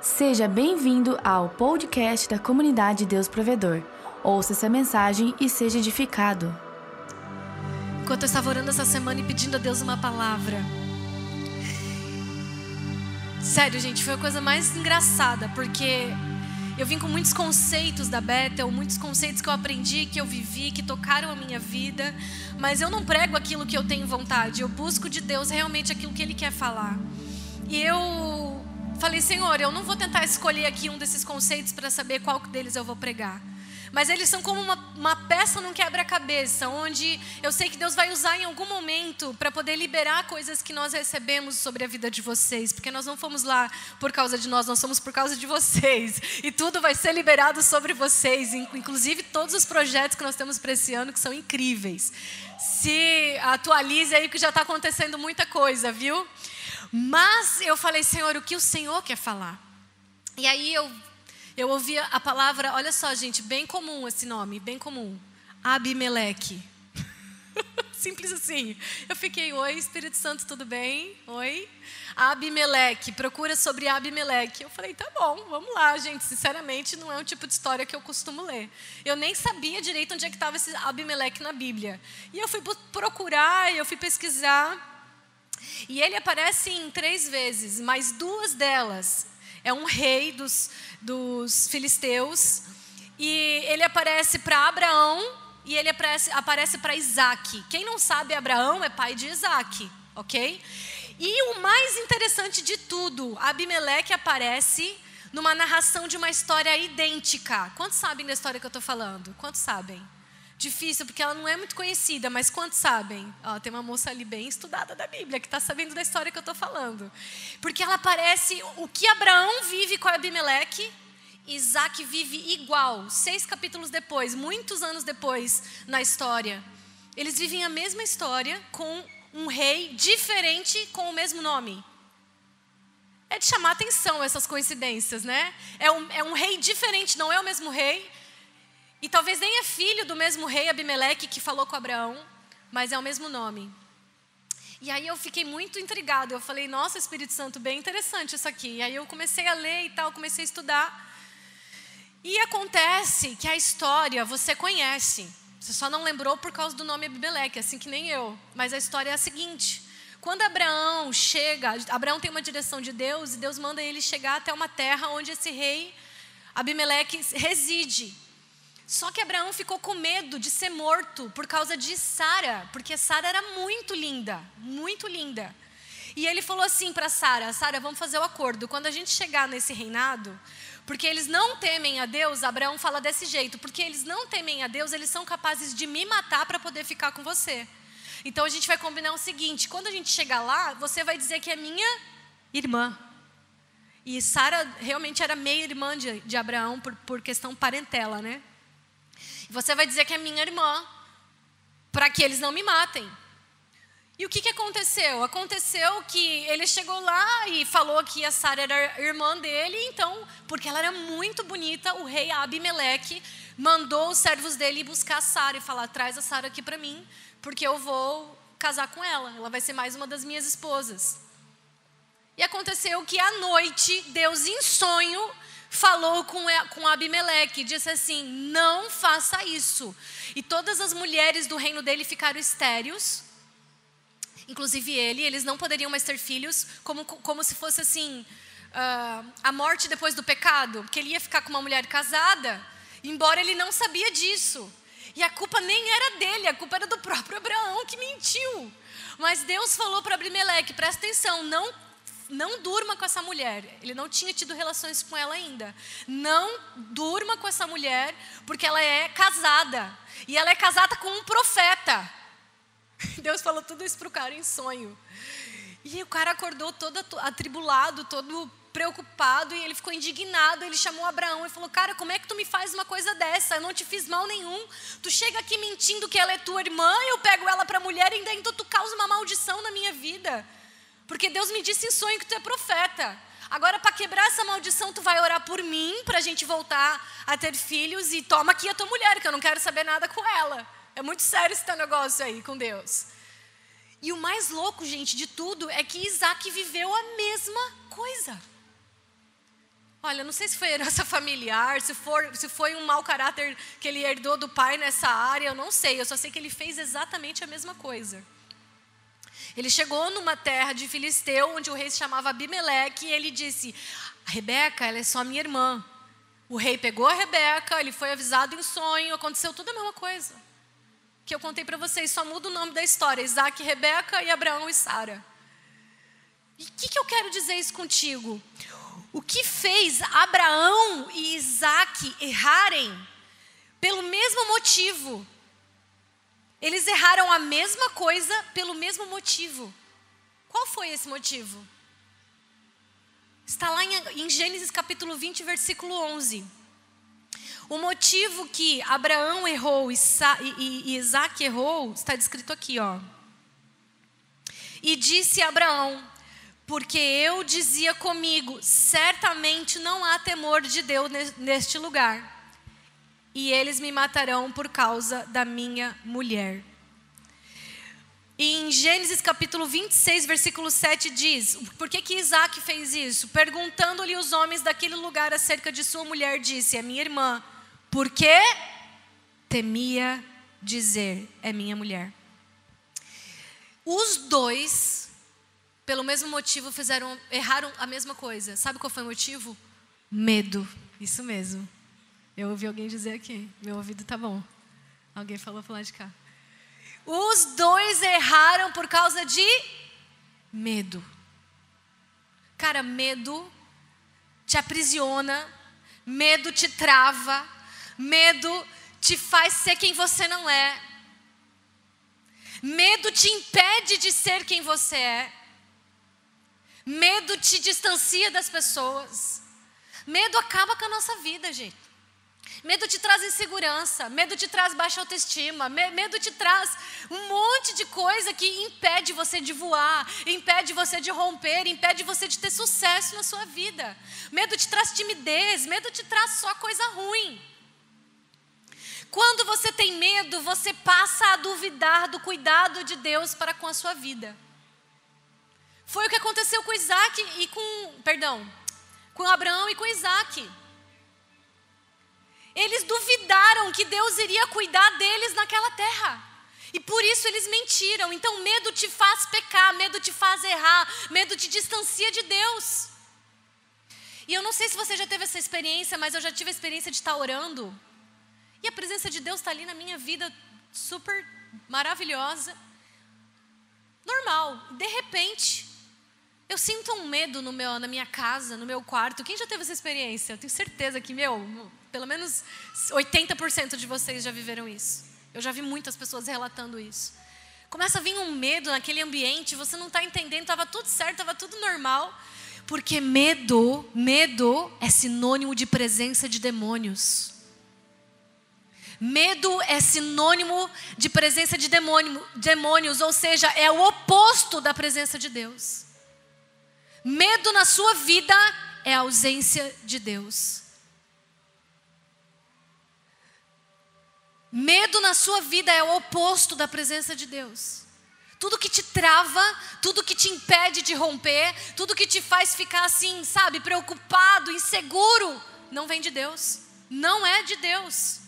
Seja bem-vindo ao podcast da comunidade Deus Provedor. Ouça essa mensagem e seja edificado. Enquanto eu estava orando essa semana e pedindo a Deus uma palavra. Sério, gente, foi a coisa mais engraçada, porque eu vim com muitos conceitos da Bethel, muitos conceitos que eu aprendi, que eu vivi, que tocaram a minha vida, mas eu não prego aquilo que eu tenho vontade, eu busco de Deus realmente aquilo que Ele quer falar. E eu falei, Senhor, eu não vou tentar escolher aqui um desses conceitos para saber qual deles eu vou pregar. Mas eles são como uma, uma peça num quebra-cabeça, onde eu sei que Deus vai usar em algum momento para poder liberar coisas que nós recebemos sobre a vida de vocês, porque nós não fomos lá por causa de nós, nós somos por causa de vocês. E tudo vai ser liberado sobre vocês, inclusive todos os projetos que nós temos para esse ano, que são incríveis. Se atualize aí, que já está acontecendo muita coisa, viu? Mas eu falei, Senhor, o que o Senhor quer falar? E aí eu eu ouvia a palavra, olha só, gente, bem comum esse nome, bem comum. Abimeleque. Simples assim. Eu fiquei, oi, Espírito Santo, tudo bem? Oi. Abimeleque, procura sobre Abimeleque. Eu falei, tá bom, vamos lá, gente. Sinceramente, não é um tipo de história que eu costumo ler. Eu nem sabia direito onde é que estava esse Abimeleque na Bíblia. E eu fui procurar, eu fui pesquisar. E ele aparece em três vezes, mas duas delas é um rei dos, dos filisteus. E ele aparece para Abraão e ele aparece, aparece para Isaac. Quem não sabe, Abraão é pai de Isaac, ok? E o mais interessante de tudo, Abimeleque aparece numa narração de uma história idêntica. Quantos sabem da história que eu estou falando? Quantos sabem? Difícil, porque ela não é muito conhecida, mas quantos sabem? Ó, tem uma moça ali bem estudada da Bíblia, que está sabendo da história que eu estou falando. Porque ela parece o que Abraão vive com Abimeleque, Isaac vive igual, seis capítulos depois, muitos anos depois na história. Eles vivem a mesma história com um rei diferente com o mesmo nome. É de chamar atenção essas coincidências, né? É um, é um rei diferente, não é o mesmo rei, e talvez nem é filho do mesmo rei Abimeleque que falou com Abraão, mas é o mesmo nome. E aí eu fiquei muito intrigada. Eu falei, nossa, Espírito Santo, bem interessante isso aqui. E aí eu comecei a ler e tal, comecei a estudar. E acontece que a história você conhece. Você só não lembrou por causa do nome Abimeleque, assim que nem eu. Mas a história é a seguinte: quando Abraão chega, Abraão tem uma direção de Deus e Deus manda ele chegar até uma terra onde esse rei Abimeleque reside. Só que Abraão ficou com medo de ser morto por causa de Sara, porque Sara era muito linda, muito linda. E ele falou assim para Sara: Sara, vamos fazer o acordo. Quando a gente chegar nesse reinado, porque eles não temem a Deus, Abraão fala desse jeito, porque eles não temem a Deus, eles são capazes de me matar para poder ficar com você. Então a gente vai combinar o seguinte: quando a gente chegar lá, você vai dizer que é minha irmã. E Sara realmente era meia irmã de, de Abraão por, por questão parentela, né? Você vai dizer que é minha irmã, para que eles não me matem. E o que, que aconteceu? Aconteceu que ele chegou lá e falou que a Sara era irmã dele, então, porque ela era muito bonita, o rei Abimeleque mandou os servos dele buscar a Sara e falar: traz a Sara aqui para mim, porque eu vou casar com ela, ela vai ser mais uma das minhas esposas. E aconteceu que à noite, Deus em sonho falou com, com Abimeleque, disse assim: não faça isso. E todas as mulheres do reino dele ficaram estéreos, inclusive ele, eles não poderiam mais ter filhos, como, como se fosse assim, uh, a morte depois do pecado, que ele ia ficar com uma mulher casada, embora ele não sabia disso. E a culpa nem era dele, a culpa era do próprio Abraão que mentiu. Mas Deus falou para Abimeleque: presta atenção, não não durma com essa mulher. Ele não tinha tido relações com ela ainda. Não durma com essa mulher, porque ela é casada. E ela é casada com um profeta. Deus falou tudo isso para o cara em sonho. E o cara acordou todo atribulado, todo preocupado, e ele ficou indignado. Ele chamou Abraão e falou: Cara, como é que tu me faz uma coisa dessa? Eu não te fiz mal nenhum. Tu chega aqui mentindo que ela é tua irmã, eu pego ela para mulher, e ainda então tu causa uma maldição na minha vida. Porque Deus me disse em sonho que tu é profeta. Agora, para quebrar essa maldição, tu vai orar por mim, para a gente voltar a ter filhos, e toma aqui a tua mulher, que eu não quero saber nada com ela. É muito sério esse teu negócio aí com Deus. E o mais louco, gente, de tudo, é que Isaac viveu a mesma coisa. Olha, não sei se foi herança familiar, se, for, se foi um mau caráter que ele herdou do pai nessa área, eu não sei. Eu só sei que ele fez exatamente a mesma coisa. Ele chegou numa terra de Filisteu, onde o rei se chamava Abimeleque, e ele disse: Rebeca, ela é só minha irmã. O rei pegou a Rebeca, ele foi avisado em sonho, aconteceu tudo a mesma coisa. Que eu contei para vocês, só muda o nome da história: Isaac, Rebeca e Abraão e Sara. E o que, que eu quero dizer isso contigo? O que fez Abraão e Isaac errarem? Pelo mesmo motivo. Eles erraram a mesma coisa pelo mesmo motivo. Qual foi esse motivo? Está lá em, Gênesis capítulo 20, versículo 11. O motivo que Abraão errou e, Isaac errou está descrito aqui, ó. E disse Abraão: porque eu dizia comigo: certamente não há temor de Deus neste lugar, e eles me matarão por causa da minha mulher. E em Gênesis capítulo 26, versículo 7 diz: Por que, que Isaac fez isso? Perguntando-lhe os homens daquele lugar acerca de sua mulher, disse: É minha irmã. Por que temia dizer: É minha mulher? Os dois pelo mesmo motivo fizeram, erraram a mesma coisa. Sabe qual foi o motivo? Medo. Isso mesmo. Eu ouvi alguém dizer aqui. Meu ouvido tá bom. Alguém falou para lá de cá. Os dois erraram por causa de medo. Cara, medo te aprisiona, medo te trava, medo te faz ser quem você não é. Medo te impede de ser quem você é. Medo te distancia das pessoas. Medo acaba com a nossa vida, gente. Medo te traz insegurança, medo te traz baixa autoestima, medo te traz um monte de coisa que impede você de voar, impede você de romper, impede você de ter sucesso na sua vida. Medo te traz timidez, medo te traz só coisa ruim. Quando você tem medo, você passa a duvidar do cuidado de Deus para com a sua vida. Foi o que aconteceu com Isaac e com, perdão, com Abraão e com Isaac. Eles duvidaram que Deus iria cuidar deles naquela terra. E por isso eles mentiram. Então, medo te faz pecar, medo te faz errar, medo te distancia de Deus. E eu não sei se você já teve essa experiência, mas eu já tive a experiência de estar orando. E a presença de Deus está ali na minha vida, super maravilhosa. Normal. De repente, eu sinto um medo no meu, na minha casa, no meu quarto. Quem já teve essa experiência? Eu tenho certeza que, meu, pelo menos 80% de vocês já viveram isso. Eu já vi muitas pessoas relatando isso. Começa a vir um medo naquele ambiente, você não está entendendo, estava tudo certo, estava tudo normal. Porque medo, medo é sinônimo de presença de demônios. Medo é sinônimo de presença de demônio, demônios, ou seja, é o oposto da presença de Deus. Medo na sua vida é a ausência de Deus. Medo na sua vida é o oposto da presença de Deus. Tudo que te trava, tudo que te impede de romper, tudo que te faz ficar assim, sabe, preocupado, inseguro, não vem de Deus. Não é de Deus.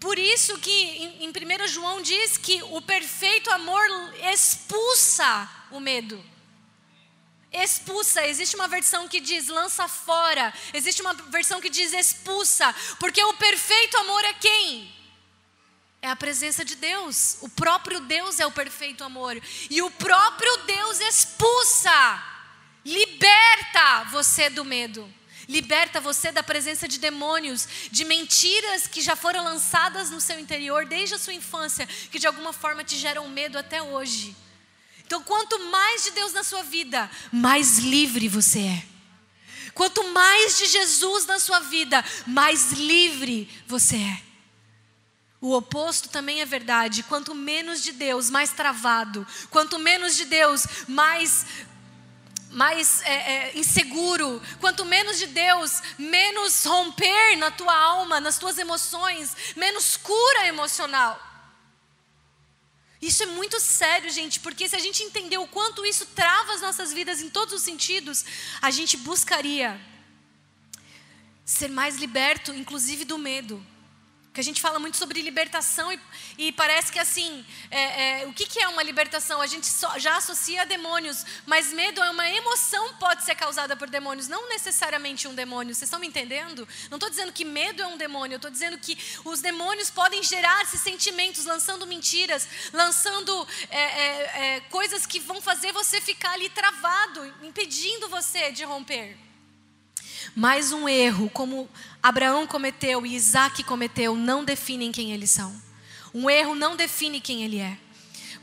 Por isso que em, em 1 João diz que o perfeito amor expulsa o medo expulsa. Existe uma versão que diz lança fora. Existe uma versão que diz expulsa. Porque o perfeito amor é quem? É a presença de Deus. O próprio Deus é o perfeito amor. E o próprio Deus expulsa, liberta você do medo. Liberta você da presença de demônios, de mentiras que já foram lançadas no seu interior desde a sua infância, que de alguma forma te geram medo até hoje. Então, quanto mais de Deus na sua vida, mais livre você é. Quanto mais de Jesus na sua vida, mais livre você é. O oposto também é verdade. Quanto menos de Deus, mais travado. Quanto menos de Deus, mais mais é, é, inseguro, quanto menos de Deus, menos romper na tua alma, nas tuas emoções, menos cura emocional. Isso é muito sério, gente, porque se a gente entender o quanto isso trava as nossas vidas em todos os sentidos, a gente buscaria ser mais liberto, inclusive do medo. Que a gente fala muito sobre libertação e, e parece que assim, é, é, o que, que, é uma libertação? A gente já associa a demônios, mas medo é uma emoção pode ser causada por demônios, não necessariamente um demônio. Vocês estão me entendendo? Não estou dizendo que medo é um demônio, eu estou dizendo que os demônios podem gerar esses sentimentos, lançando mentiras, lançando é, é, é coisas que vão fazer você ficar ali travado, impedindo você de romper. Mais um erro, como Abraão cometeu e Isaac cometeu, não definem quem eles são. Um erro não define quem ele é.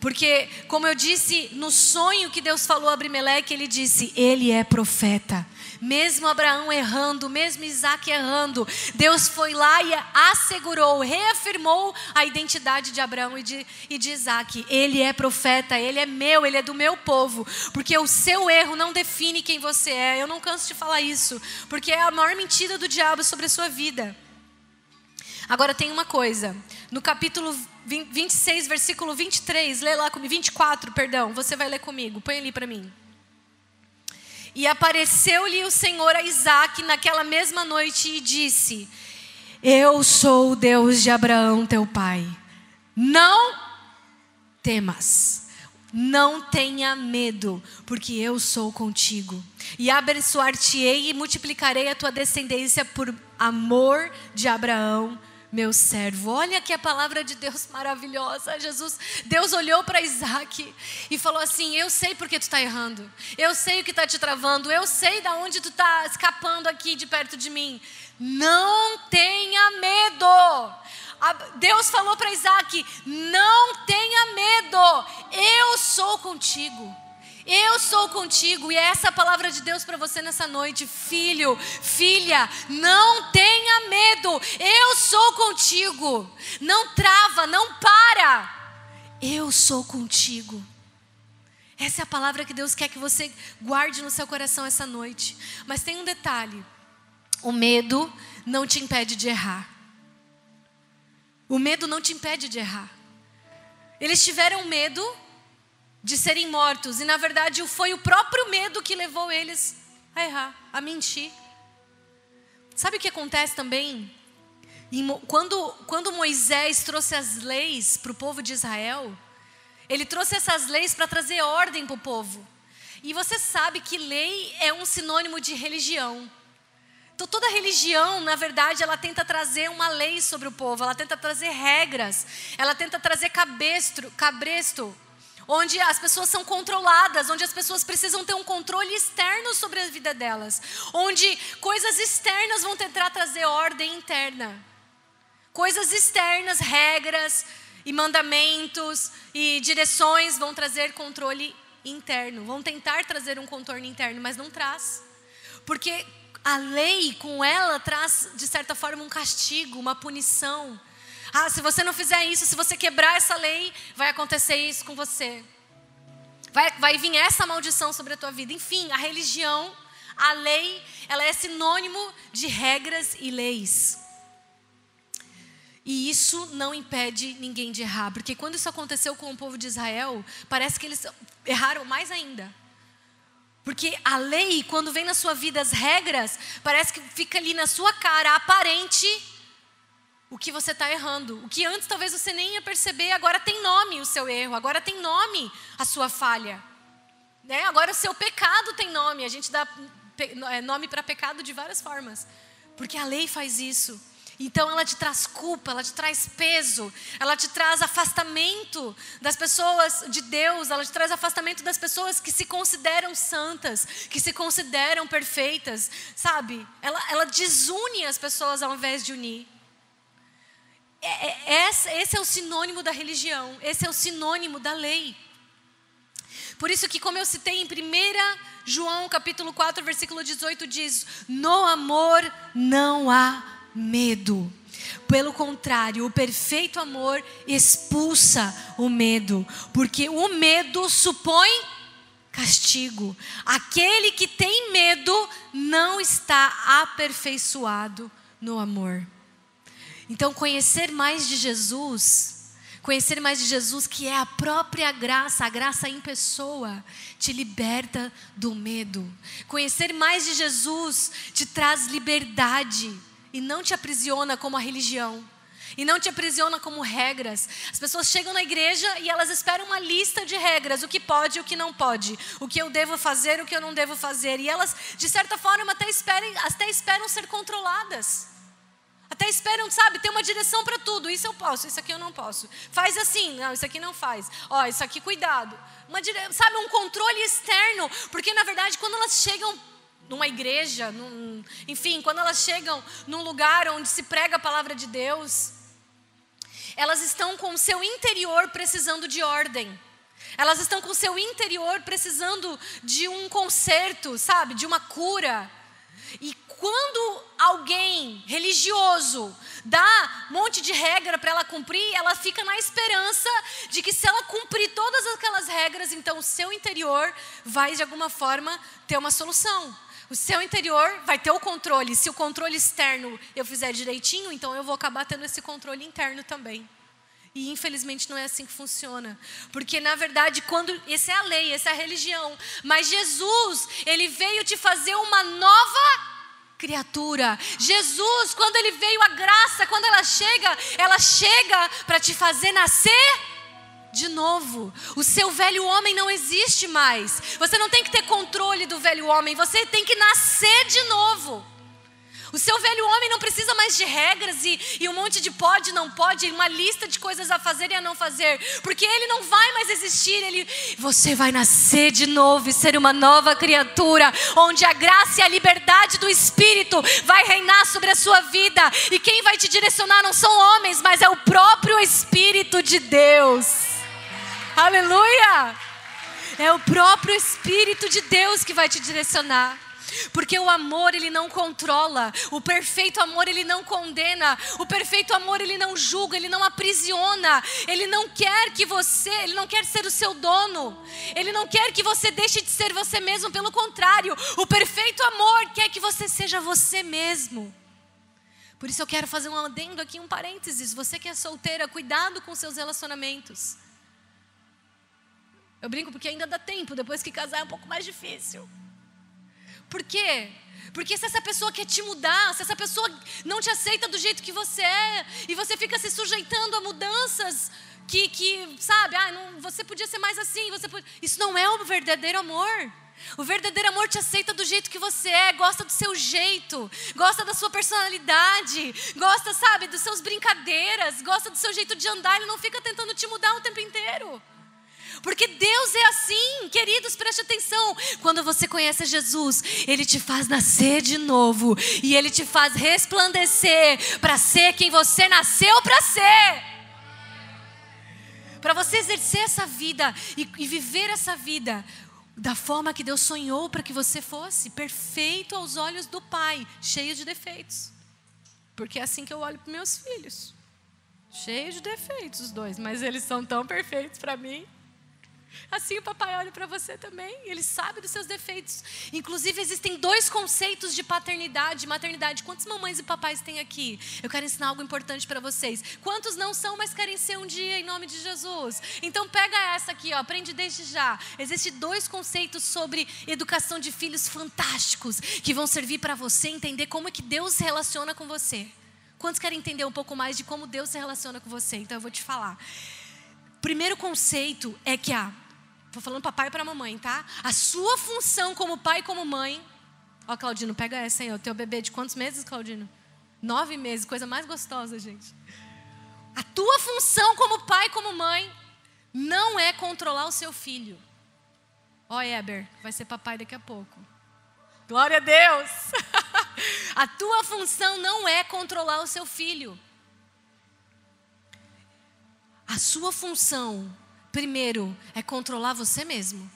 Porque, como eu disse, no sonho que Deus falou a Abimeleque, ele disse: Ele é profeta. Mesmo Abraão errando, mesmo Isaac errando, Deus foi lá e assegurou, reafirmou a identidade de Abraão e de, e de Isaac. Ele é profeta, ele é meu, ele é do meu povo. Porque o seu erro não define quem você é. Eu não canso de falar isso, porque é a maior mentira do diabo sobre a sua vida. Agora tem uma coisa, no capítulo 26, versículo 23, lê lá comigo, 24, perdão, você vai ler comigo, põe ali para mim. E apareceu-lhe o Senhor a Isaac naquela mesma noite e disse: Eu sou o Deus de Abraão, teu pai. Não temas, não tenha medo, porque eu sou contigo. E abençoar-te-ei e multiplicarei a tua descendência por amor de Abraão, meu servo. Olha que a palavra de Deus maravilhosa. Jesus, Deus olhou para Isaac e falou assim: Eu sei porque tu está errando. Eu sei o que está te travando. Eu sei da onde tu está escapando aqui de perto de mim. Não tenha medo. Deus falou para Isaac: Não tenha medo. Eu sou contigo. Eu sou contigo e é essa a palavra de Deus para você nessa noite, filho, filha, não tenha medo. Eu sou contigo. Não trava, não para. Eu sou contigo. Essa é a palavra que Deus quer que você guarde no seu coração essa noite. Mas tem um detalhe: o medo não te impede de errar. O medo não te impede de errar. Eles tiveram medo de serem mortos. E na verdade foi o próprio medo que levou eles a errar, a mentir. Sabe o que acontece também? Quando, quando Moisés trouxe as leis para o povo de Israel, ele trouxe essas leis para trazer ordem para o povo. E você sabe que lei é um sinônimo de religião. Então, toda religião, na verdade, ela tenta trazer uma lei sobre o povo, ela tenta trazer regras, ela tenta trazer cabestro, cabresto onde as pessoas são controladas, onde as pessoas precisam ter um controle externo sobre a vida delas, onde coisas externas vão tentar trazer ordem interna. Coisas externas, regras e mandamentos e direções vão trazer controle interno, vão tentar trazer um contorno interno, mas não traz. Porque a lei com ela traz de certa forma um castigo, uma punição. Ah, se você não fizer isso, se você quebrar essa lei, vai acontecer isso com você. Vai, vai vir essa maldição sobre a tua vida. Enfim, a religião, a lei, ela é sinônimo de regras e leis. E isso não impede ninguém de errar, porque quando isso aconteceu com o povo de Israel, parece que eles erraram mais ainda. Porque a lei, quando vem na sua vida as regras, parece que fica ali na sua cara, aparente, o que você está errando. O que antes talvez você nem ia perceber, agora tem nome o seu erro, agora tem nome a sua falha. Né? Agora o seu pecado tem nome. A gente dá é, nome para pecado de várias formas. Porque a lei faz isso. Então ela te traz culpa, ela te traz peso, ela te traz afastamento das pessoas de Deus, ela te traz afastamento das pessoas que se consideram santas, que se consideram perfeitas, sabe? Ela, ela desune as pessoas ao invés de unir. É, é, esse é o sinônimo da religião, esse é o sinônimo da lei. Por isso que, como eu citei em 1 João capítulo 4, versículo 18, diz: No amor não há medo. Pelo contrário, o perfeito amor expulsa o medo, porque o medo supõe castigo. Aquele que tem medo não está aperfeiçoado no amor. Então, conhecer mais de Jesus, Conhecer mais de Jesus, que é a própria graça, a graça em pessoa, te liberta do medo. Conhecer mais de Jesus te traz liberdade e não te aprisiona como a religião. E não te aprisiona como regras. As pessoas chegam na igreja e elas esperam uma lista de regras, o que pode e o que não pode, o que eu devo fazer, o que eu não devo fazer. E elas, de certa forma, até esperam, até esperam ser controladas. Até esperam, sabe, ter uma direção para tudo. Isso eu posso, isso aqui eu não posso. Faz assim, não, isso aqui não faz. Ó, isso aqui cuidado. Uma dire... sabe, um controle externo, porque na verdade quando elas chegam numa igreja, num... enfim, quando elas chegam num lugar onde se prega a palavra de Deus, elas estão com o seu interior precisando de ordem. Elas estão com o seu interior precisando de um conserto, sabe, de uma cura. E quando alguém religioso dá um monte de regra para ela cumprir, ela fica na esperança de que se ela cumprir todas aquelas regras, então o seu interior vai de alguma forma ter uma solução. O seu interior vai ter o controle. Se o controle externo eu fizer direitinho, então eu vou acabar tendo esse controle interno também. E infelizmente não é assim que funciona. Porque na verdade, quando essa é a lei, essa é a religião, mas Jesus, ele veio te fazer uma nova criatura. Jesus, quando ele veio a graça, quando ela chega, ela chega para te fazer nascer de novo. O seu velho homem não existe mais. Você não tem que ter controle do velho homem, você tem que nascer de novo. O seu velho homem não precisa mais de regras e, e um monte de pode, não pode, uma lista de coisas a fazer e a não fazer, porque ele não vai mais existir. Ele, você vai nascer de novo e ser uma nova criatura, onde a graça e a liberdade do Espírito vai reinar sobre a sua vida. E quem vai te direcionar não são homens, mas é o próprio Espírito de Deus. Aleluia! É o próprio Espírito de Deus que vai te direcionar. Porque o amor ele não controla, o perfeito amor ele não condena, o perfeito amor ele não julga, ele não aprisiona, ele não quer que você, ele não quer ser o seu dono, ele não quer que você deixe de ser você mesmo, pelo contrário, o perfeito amor quer que você seja você mesmo. Por isso eu quero fazer um adendo aqui, um parênteses. Você que é solteira, cuidado com seus relacionamentos. Eu brinco porque ainda dá tempo, depois que casar é um pouco mais difícil. Por quê? Porque se essa pessoa quer te mudar, se essa pessoa não te aceita do jeito que você é, e você fica se sujeitando a mudanças que, que sabe, ah, não, você podia ser mais assim, você pode... isso não é o verdadeiro amor. O verdadeiro amor te aceita do jeito que você é, gosta do seu jeito, gosta da sua personalidade, gosta, sabe, dos seus brincadeiras, gosta do seu jeito de andar, ele não fica tentando te mudar o tempo inteiro. Porque Deus é assim, queridos, preste atenção. Quando você conhece Jesus, Ele te faz nascer de novo e Ele te faz resplandecer para ser quem você nasceu para ser. Para você exercer essa vida e, e viver essa vida da forma que Deus sonhou para que você fosse, perfeito aos olhos do Pai, cheio de defeitos. Porque é assim que eu olho para meus filhos. Cheio de defeitos os dois, mas eles são tão perfeitos para mim. Assim o papai olha para você também, ele sabe dos seus defeitos. Inclusive, existem dois conceitos de paternidade e maternidade. Quantas mamães e papais tem aqui? Eu quero ensinar algo importante para vocês. Quantos não são, mas querem ser um dia em nome de Jesus? Então pega essa aqui, ó, aprende desde já. Existem dois conceitos sobre educação de filhos fantásticos que vão servir para você entender como é que Deus se relaciona com você. Quantos querem entender um pouco mais de como Deus se relaciona com você? Então eu vou te falar. Primeiro conceito é que a Estou falando para pai e para mamãe, tá? A sua função como pai e como mãe. Ó, Claudino, pega essa aí. O teu bebê de quantos meses, Claudino? Nove meses, coisa mais gostosa, gente. A tua função como pai como mãe não é controlar o seu filho. Ó, Eber, vai ser papai daqui a pouco. Glória a Deus! a tua função não é controlar o seu filho. A sua função primeiro é controlar você mesmo.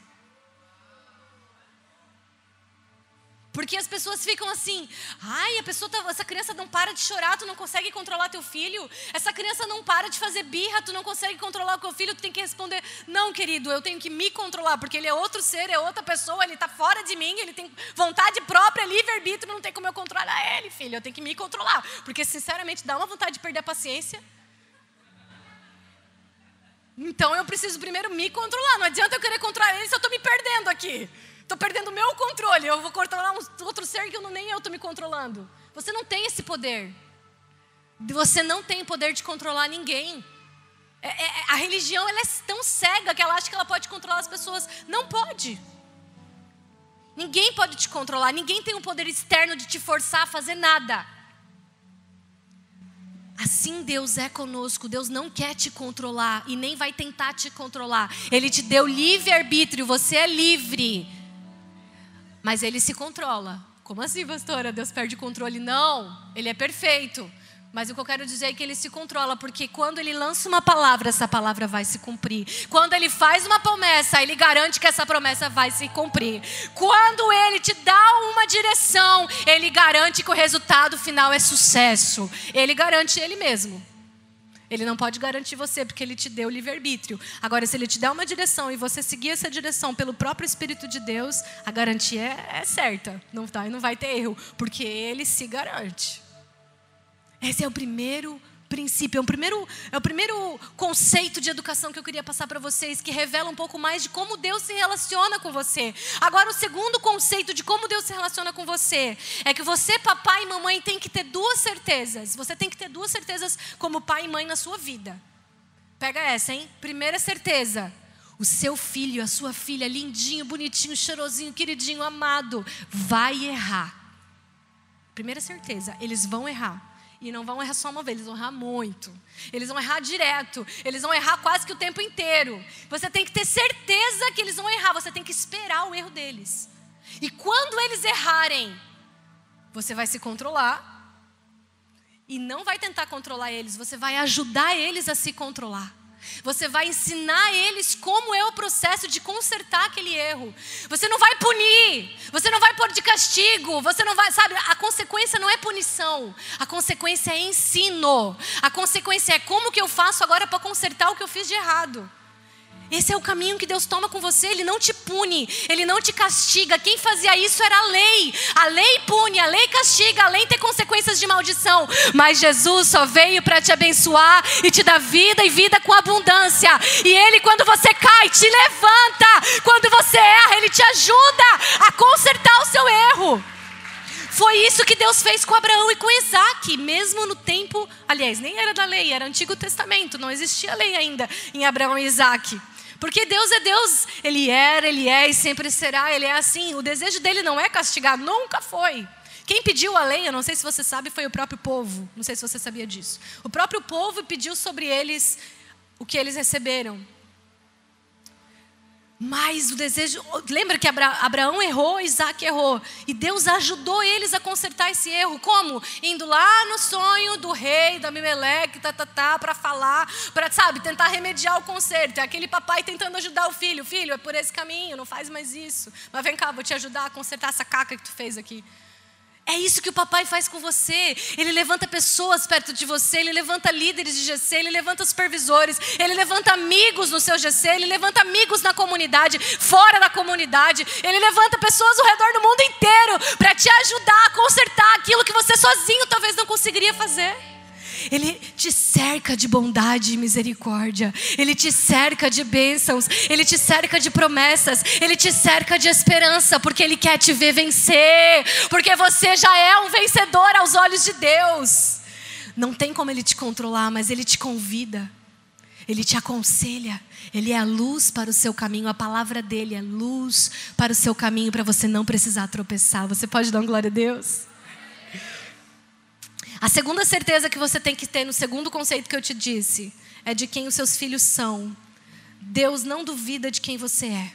Porque as pessoas ficam assim, ai, a pessoa tá, essa criança não para de chorar, tu não consegue controlar teu filho. Essa criança não para de fazer birra, tu não consegue controlar o teu filho, tu tem que responder, não, querido, eu tenho que me controlar, porque ele é outro ser, é outra pessoa, ele está fora de mim, ele tem vontade própria, livre-arbítrio, não tem como eu controlar ele, filho, eu tenho que me controlar. Porque, sinceramente, dá uma vontade de perder a paciência. Então eu preciso primeiro me controlar. Não adianta eu querer controlar ele se eu estou me perdendo aqui. Estou perdendo o meu controle. Eu vou controlar um outro ser que eu não, nem eu estou me controlando. Você não tem esse poder. Você não tem poder de controlar ninguém. É, é, a religião ela é tão cega que ela acha que ela pode controlar as pessoas. Não pode. Ninguém pode te controlar. Ninguém tem um poder externo de te forçar a fazer nada. Assim Deus é conosco. Deus não quer te controlar e nem vai tentar te controlar. Ele te deu livre arbítrio. Você é livre. Mas ele se controla. Como assim, pastora? Deus perde controle? Não. Ele é perfeito. Mas o que eu quero dizer é que ele se controla, porque quando ele lança uma palavra, essa palavra vai se cumprir. Quando ele faz uma promessa, ele garante que essa promessa vai se cumprir. Quando ele te dá uma direção, ele garante que o resultado final é sucesso. Ele garante ele mesmo. Ele não pode garantir você, porque ele te deu livre-arbítrio. Agora, se ele te der uma direção e você seguir essa direção pelo próprio Espírito de Deus, a garantia é, certa. Não, tá, não vai ter erro, porque ele se garante. Esse é o primeiro princípio, é o primeiro, é o primeiro conceito de educação que eu queria passar para vocês, que revela um pouco mais de como Deus se relaciona com você. Agora, o segundo conceito de como Deus se relaciona com você é que você, papai e mamãe, tem que ter duas certezas. Você tem que ter duas certezas como pai e mãe na sua vida. Pega essa, hein? Primeira certeza. O seu filho, a sua filha, lindinho, bonitinho, cheirosinho, queridinho, amado, vai errar. Primeira certeza, eles vão errar. E não vão errar só uma vez, eles vão errar muito. Eles vão errar direto. Eles vão errar quase que o tempo inteiro. Você tem que ter certeza que eles vão errar. Você tem que esperar o erro deles. E quando eles errarem, você vai se controlar. E não vai tentar controlar eles. Você vai ajudar eles a se controlar. Você vai ensinar eles como é o processo de consertar aquele erro. Você não vai punir, você não vai pôr de castigo, você não vai, sabe, a consequência não é punição, a consequência é ensino. A consequência é como que eu faço agora para consertar o que eu fiz de errado. Esse é o caminho que Deus toma com você. Ele não te pune, ele não te castiga. Quem fazia isso era a lei. A lei pune, a lei castiga, a lei tem consequências de maldição. Mas Jesus só veio para te abençoar e te dar vida e vida com abundância. E Ele, quando você cai, te levanta. Quando você erra, Ele te ajuda a consertar o seu erro. Foi isso que Deus fez com Abraão e com Isaac, mesmo no tempo, aliás, nem era da lei, era Antigo Testamento, não existia lei ainda em Abraão e Isaac. Porque Deus é Deus, Ele era, Ele é e sempre será, Ele é assim. O desejo dele não é castigar, nunca foi. Quem pediu a lei, eu não sei se você sabe, foi o próprio povo. Não sei se você sabia disso. O próprio povo pediu sobre eles o que eles receberam. Mas o desejo. Lembra que Abraão errou, Isaac errou. E Deus ajudou eles a consertar esse erro. Como? Indo lá no sonho do rei, da Mimeleque, tá, tá, tá, para falar, para, sabe, tentar remediar o conserto. É aquele papai tentando ajudar o filho. Filho, é por esse caminho, não faz mais isso. Mas vem cá, vou te ajudar a consertar essa caca que tu fez aqui. É isso que o papai faz com você. Ele levanta pessoas perto de você, ele levanta líderes de GC, ele levanta supervisores, ele levanta amigos no seu GC, ele levanta amigos na comunidade, fora da comunidade, ele levanta pessoas ao redor do mundo inteiro para te ajudar a consertar aquilo que você sozinho talvez não conseguiria fazer. Ele te cerca de bondade e misericórdia. Ele te cerca de bênçãos. Ele te cerca de promessas. Ele te cerca de esperança, porque Ele quer te ver vencer. Porque você já é um vencedor aos olhos de Deus. Não tem como Ele te controlar, mas Ele te convida. Ele te aconselha. Ele é a luz para o seu caminho. A palavra dele é luz para o seu caminho, para você não precisar tropeçar. Você pode dar uma glória a Deus? A segunda certeza que você tem que ter no segundo conceito que eu te disse é de quem os seus filhos são. Deus não duvida de quem você é.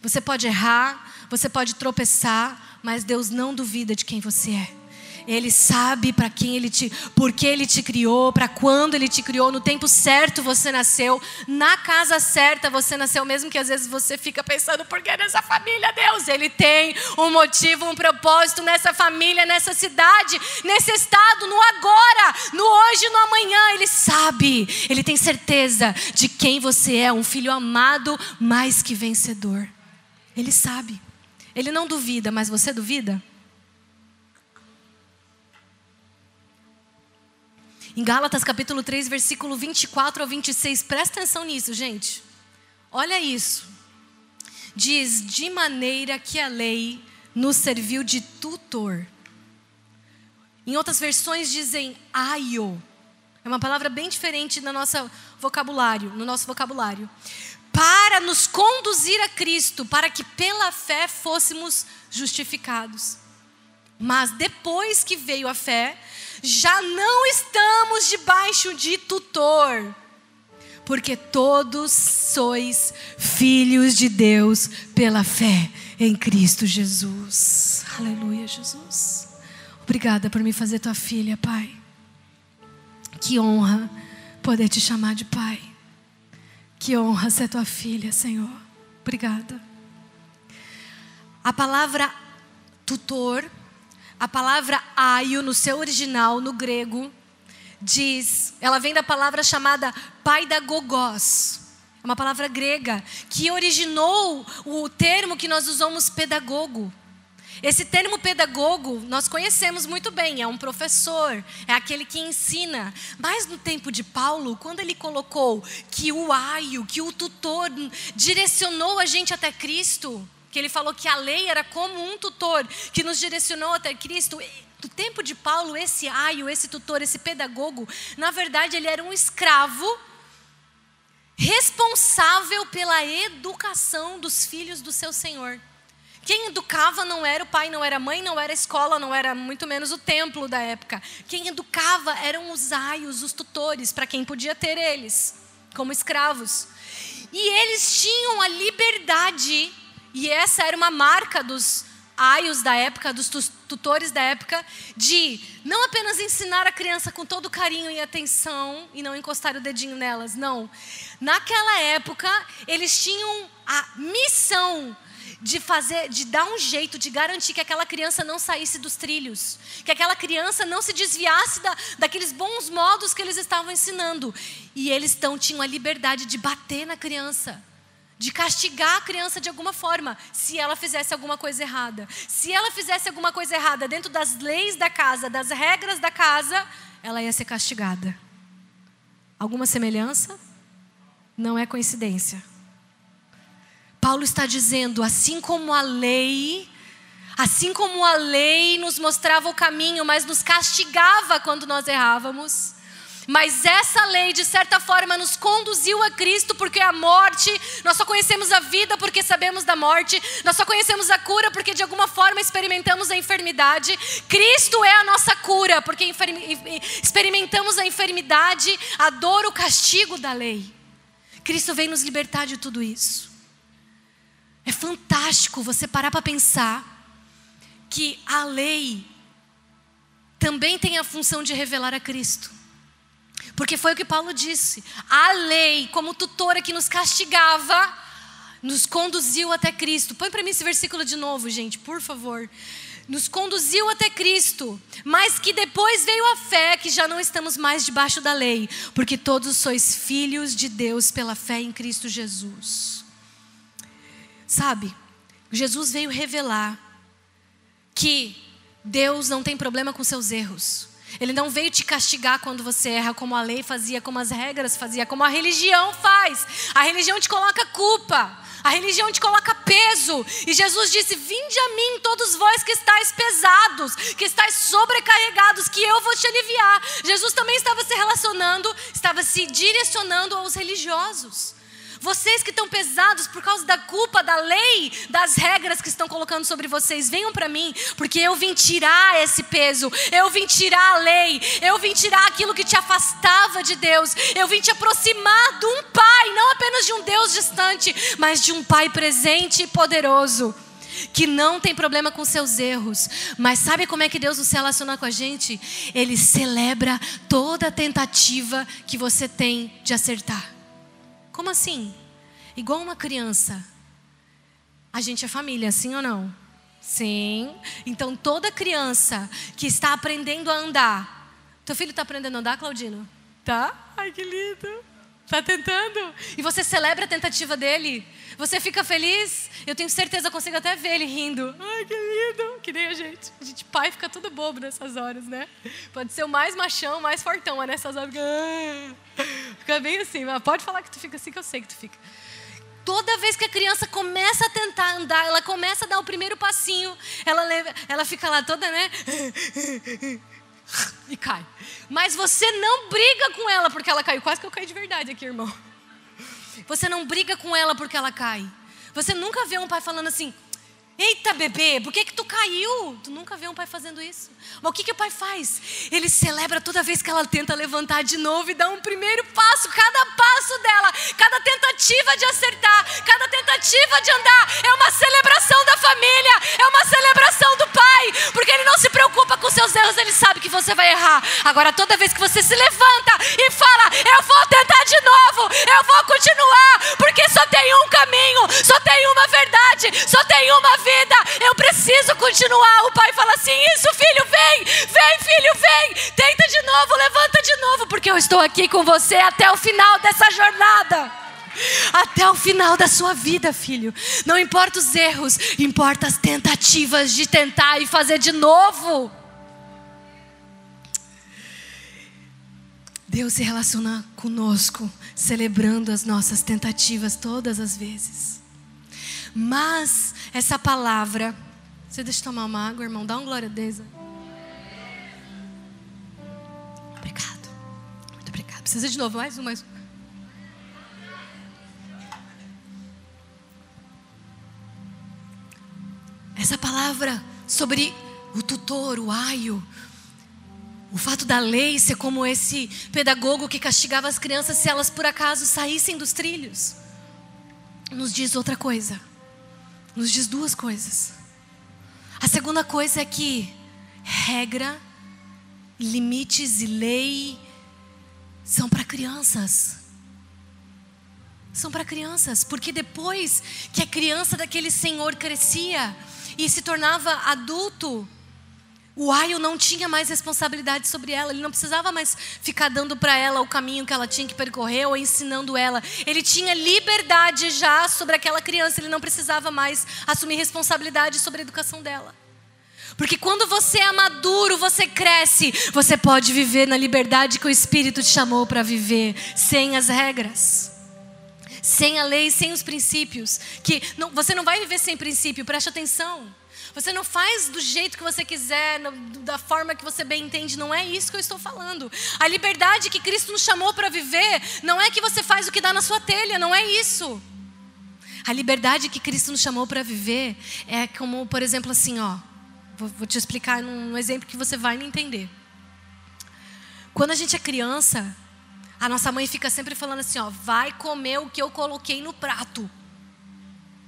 Você pode errar, você pode tropeçar, mas Deus não duvida de quem você é. Ele sabe para quem ele te, por que ele te criou, para quando ele te criou, no tempo certo você nasceu, na casa certa você nasceu, mesmo que às vezes você fica pensando por que nessa família, Deus, ele tem um motivo, um propósito nessa família, nessa cidade, nesse estado, no agora, no hoje, no amanhã, ele sabe. Ele tem certeza de quem você é, um filho amado, mais que vencedor. Ele sabe. Ele não duvida, mas você duvida? Em Gálatas capítulo 3, versículo 24 ao 26, presta atenção nisso, gente. Olha isso. Diz: de maneira que a lei nos serviu de tutor. Em outras versões dizem aio. É uma palavra bem diferente no nosso vocabulário, no nosso vocabulário. Para nos conduzir a Cristo, para que pela fé fôssemos justificados. Mas depois que veio a fé, já não estamos debaixo de tutor, porque todos sois filhos de Deus pela fé em Cristo Jesus. Aleluia, Jesus. Obrigada por me fazer tua filha, Pai. Que honra poder te chamar de Pai. Que honra ser tua filha, Senhor. Obrigada. A palavra tutor a palavra aio, no seu original, no grego, diz, ela vem da palavra chamada paidagogos. É uma palavra grega que originou o termo que nós usamos pedagogo. Esse termo pedagogo nós conhecemos muito bem, é um professor, é aquele que ensina. Mas no tempo de Paulo, quando ele colocou que o aio, que o tutor direcionou a gente até Cristo, que ele falou que a lei era como um tutor que nos direcionou até Cristo. Do tempo de Paulo, esse aio, esse tutor, esse pedagogo, na verdade ele era um escravo responsável pela educação dos filhos do seu senhor. Quem educava não era o pai, não era a mãe, não era a escola, não era muito menos o templo da época. Quem educava eram os aios, os tutores, para quem podia ter eles, como escravos. E eles tinham a liberdade e essa era uma marca dos aios da época, dos tutores da época, de não apenas ensinar a criança com todo carinho e atenção e não encostar o dedinho nelas, não. Naquela época, eles tinham a missão de fazer, de dar um jeito, de garantir que aquela criança não saísse dos trilhos, que aquela criança não se desviasse da, daqueles bons modos que eles estavam ensinando. E eles então tinham a liberdade de bater na criança de castigar a criança de alguma forma, se ela fizesse alguma coisa errada. Se ela fizesse alguma coisa errada dentro das leis da casa, das regras da casa, ela ia ser castigada. Alguma semelhança? Não é coincidência. Paulo está dizendo, assim como a lei, assim como a lei nos mostrava o caminho, mas nos castigava quando nós errávamos, mas essa lei, de certa forma, nos conduziu a Cristo, porque a morte, nós só conhecemos a vida porque sabemos da morte, nós só conhecemos a cura porque de alguma forma experimentamos a enfermidade. Cristo é a nossa cura, porque experimentamos a enfermidade, a dor, o castigo da lei. Cristo vem nos libertar de tudo isso. É fantástico você parar para pensar que a lei também tem a função de revelar a Cristo. Porque foi o que Paulo disse. A lei, como tutora que nos castigava, nos conduziu até Cristo. Põe para mim esse versículo de novo, gente, por favor. Nos conduziu até Cristo, mas que depois veio a fé, que já não estamos mais debaixo da lei, porque todos sois filhos de Deus pela fé em Cristo Jesus. Sabe, Jesus veio revelar que Deus não tem problema com seus erros. Ele não veio te castigar quando você erra, como a lei fazia, como as regras fazia, como a religião faz. A religião te coloca culpa. A religião te coloca peso. E Jesus disse: Vinde a mim, todos vós que estáis pesados, que estáis sobrecarregados, que eu vou te aliviar. Jesus também estava se relacionando, estava se direcionando aos religiosos. Vocês que estão pesados por causa da culpa, da lei, das regras que estão colocando sobre vocês, venham para mim, porque eu vim tirar esse peso, eu vim tirar a lei, eu vim tirar aquilo que te afastava de Deus, eu vim te aproximar de um Pai, não apenas de um Deus distante, mas de um Pai presente e poderoso que não tem problema com seus erros, mas sabe como é que Deus se relaciona com a gente? Ele celebra toda tentativa que você tem de acertar. Como assim? Igual uma criança. A gente é família, sim ou não? Sim. Então toda criança que está aprendendo a andar. Teu filho está aprendendo a andar, Claudino? Tá? Ai, que lindo. Tá tentando. E você celebra a tentativa dele. Você fica feliz. Eu tenho certeza, eu consigo até ver ele rindo. Ai, que lindo. Que nem a gente. A gente, pai, fica tudo bobo nessas horas, né? Pode ser o mais machão, mais fortão, mas nessas horas fica, ah. bem assim. Mas pode falar que tu fica assim, que eu sei que tu fica. Toda vez que a criança começa a tentar andar, ela começa a dar o primeiro passinho, ela, leva, ela fica lá toda, né? e cai. Mas você não briga com ela porque ela caiu. Quase que eu caí de verdade aqui, irmão. Você não briga com ela porque ela cai. Você nunca vê um pai falando assim: Eita, bebê, por que, que tu caiu? Tu nunca vê um pai fazendo isso. Mas o que, que o pai faz? Ele celebra toda vez que ela tenta levantar de novo e dá um primeiro passo. Cada passo dela, cada tentativa de acertar, cada tentativa de andar é uma celebração da família, é uma celebração do pai. Porque ele não se preocupa com seus erros, ele sabe que você vai errar. Agora, toda vez que você se levanta e fala, eu vou tentar de novo, eu vou continuar, porque só tem um caminho, só tem uma verdade, só tem uma vida, eu preciso continuar. O pai fala assim: Isso, filho, vem, vem, filho, vem, tenta de novo, levanta de novo, porque eu estou aqui com você até o final dessa jornada. Até o final da sua vida, filho. Não importa os erros, importa as tentativas de tentar e fazer de novo. Deus se relaciona conosco, celebrando as nossas tentativas todas as vezes. Mas essa palavra. Você deixa eu tomar uma água, irmão? Dá um glória a Deus. Obrigado. Muito obrigado. Precisa de novo, mais um, mais um. Essa palavra sobre o tutor, o aio, o fato da lei ser como esse pedagogo que castigava as crianças se elas por acaso saíssem dos trilhos, nos diz outra coisa nos diz duas coisas. A segunda coisa é que regra, limites e lei são para crianças. São para crianças, porque depois que a criança daquele senhor crescia e se tornava adulto, o Aio não tinha mais responsabilidade sobre ela, ele não precisava mais ficar dando para ela o caminho que ela tinha que percorrer ou ensinando ela. Ele tinha liberdade já sobre aquela criança, ele não precisava mais assumir responsabilidade sobre a educação dela. Porque quando você é maduro, você cresce, você pode viver na liberdade que o Espírito te chamou para viver, sem as regras sem a lei, sem os princípios. Que não, você não vai viver sem princípio, preste atenção. Você não faz do jeito que você quiser, da forma que você bem entende. Não é isso que eu estou falando. A liberdade que Cristo nos chamou para viver não é que você faz o que dá na sua telha. Não é isso. A liberdade que Cristo nos chamou para viver é como, por exemplo, assim, ó. Vou, te explicar num exemplo que você vai me entender. Quando a gente é criança, a nossa mãe fica sempre falando assim, ó, vai comer o que eu coloquei no prato.